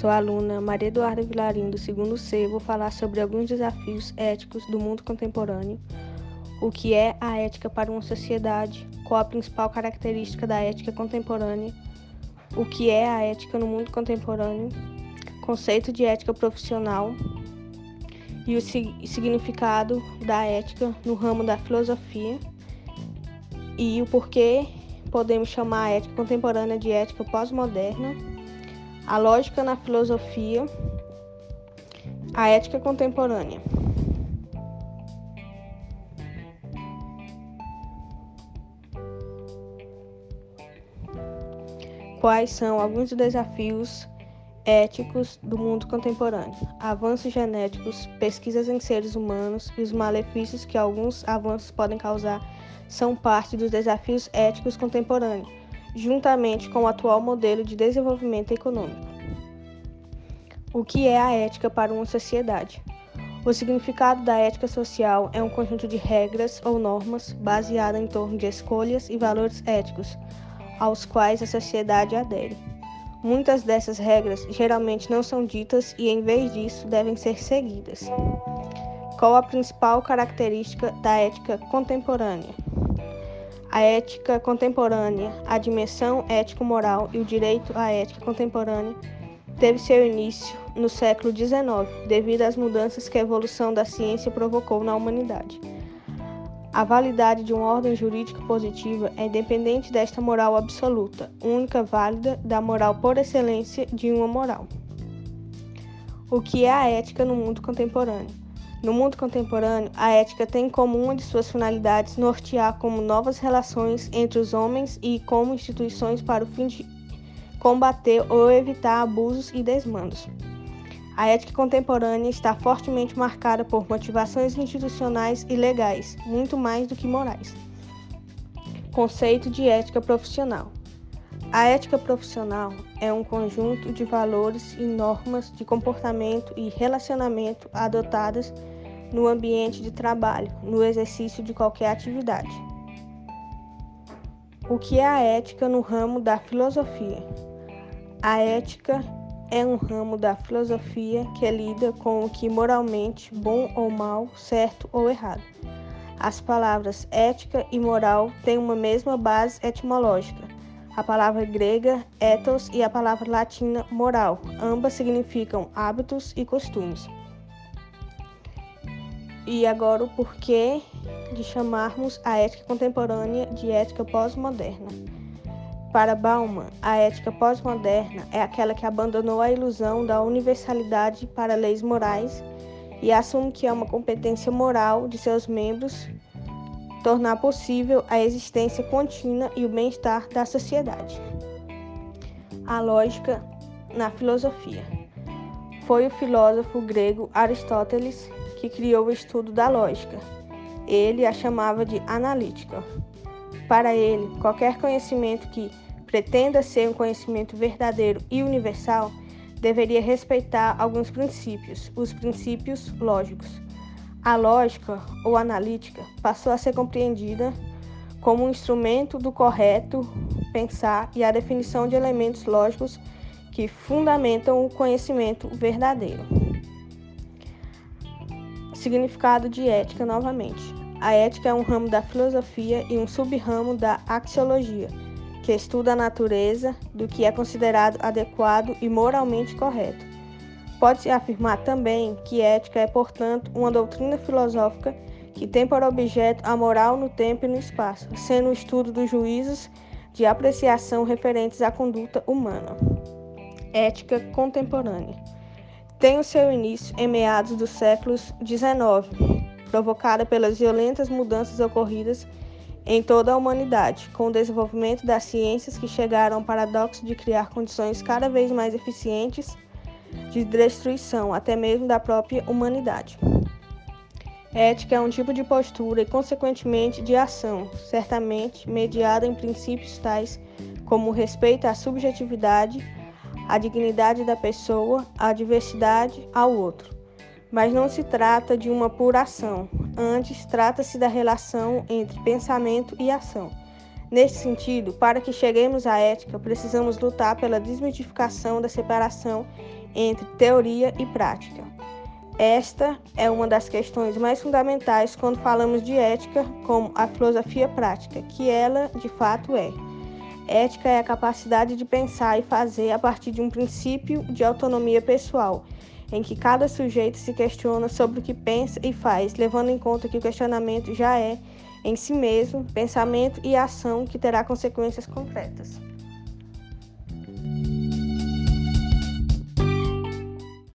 Sou a aluna Maria Eduarda Vilarim, do segundo C. Vou falar sobre alguns desafios éticos do mundo contemporâneo, o que é a ética para uma sociedade, qual a principal característica da ética contemporânea, o que é a ética no mundo contemporâneo, conceito de ética profissional? E o significado da ética no ramo da filosofia? E o porquê podemos chamar a ética contemporânea de ética pós-moderna, a lógica na filosofia, a ética contemporânea. Quais são alguns desafios éticos do mundo contemporâneo? Avanços genéticos, pesquisas em seres humanos e os malefícios que alguns avanços podem causar são parte dos desafios éticos contemporâneos, juntamente com o atual modelo de desenvolvimento econômico. O que é a ética para uma sociedade? O significado da ética social é um conjunto de regras ou normas baseada em torno de escolhas e valores éticos, aos quais a sociedade adere. Muitas dessas regras geralmente não são ditas e, em vez disso, devem ser seguidas. Qual a principal característica da ética contemporânea? A ética contemporânea, a dimensão ético-moral e o direito à ética contemporânea teve seu início no século XIX, devido às mudanças que a evolução da ciência provocou na humanidade. A validade de uma ordem jurídica positiva é independente desta moral absoluta, única válida da moral por excelência de uma moral. O que é a ética no mundo contemporâneo? No mundo contemporâneo, a ética tem como uma de suas finalidades nortear como novas relações entre os homens e como instituições para o fim de combater ou evitar abusos e desmandos. A ética contemporânea está fortemente marcada por motivações institucionais e legais, muito mais do que morais. Conceito de ética profissional. A ética profissional é um conjunto de valores e normas de comportamento e relacionamento adotadas no ambiente de trabalho, no exercício de qualquer atividade. O que é a ética no ramo da filosofia? A ética é um ramo da filosofia que lida com o que moralmente bom ou mal, certo ou errado. As palavras ética e moral têm uma mesma base etimológica. A palavra grega ethos e a palavra latina moral, ambas significam hábitos e costumes. E agora o porquê de chamarmos a ética contemporânea de ética pós-moderna. Para Bauman, a ética pós-moderna é aquela que abandonou a ilusão da universalidade para leis morais e assume que é uma competência moral de seus membros tornar possível a existência contínua e o bem-estar da sociedade. A lógica na filosofia. Foi o filósofo grego Aristóteles que criou o estudo da lógica. Ele a chamava de analítica. Para ele, qualquer conhecimento que pretenda ser um conhecimento verdadeiro e universal deveria respeitar alguns princípios, os princípios lógicos. A lógica ou analítica passou a ser compreendida como um instrumento do correto pensar e a definição de elementos lógicos que fundamentam o conhecimento verdadeiro. Significado de ética novamente. A ética é um ramo da filosofia e um sub-ramo da axiologia, que estuda a natureza do que é considerado adequado e moralmente correto. Pode-se afirmar também que ética é, portanto, uma doutrina filosófica que tem por objeto a moral no tempo e no espaço, sendo o estudo dos juízos de apreciação referentes à conduta humana. Ética contemporânea tem o seu início em meados do século XIX, provocada pelas violentas mudanças ocorridas em toda a humanidade, com o desenvolvimento das ciências que chegaram ao paradoxo de criar condições cada vez mais eficientes de destruição, até mesmo da própria humanidade. Ética é um tipo de postura e, consequentemente, de ação, certamente mediada em princípios tais como o respeito à subjetividade, a dignidade da pessoa, a diversidade ao outro. Mas não se trata de uma pura ação, antes trata-se da relação entre pensamento e ação. Neste sentido, para que cheguemos à ética, precisamos lutar pela desmitificação da separação entre teoria e prática. Esta é uma das questões mais fundamentais quando falamos de ética, como a filosofia prática, que ela de fato é. Ética é a capacidade de pensar e fazer a partir de um princípio de autonomia pessoal, em que cada sujeito se questiona sobre o que pensa e faz, levando em conta que o questionamento já é, em si mesmo, pensamento e ação que terá consequências concretas.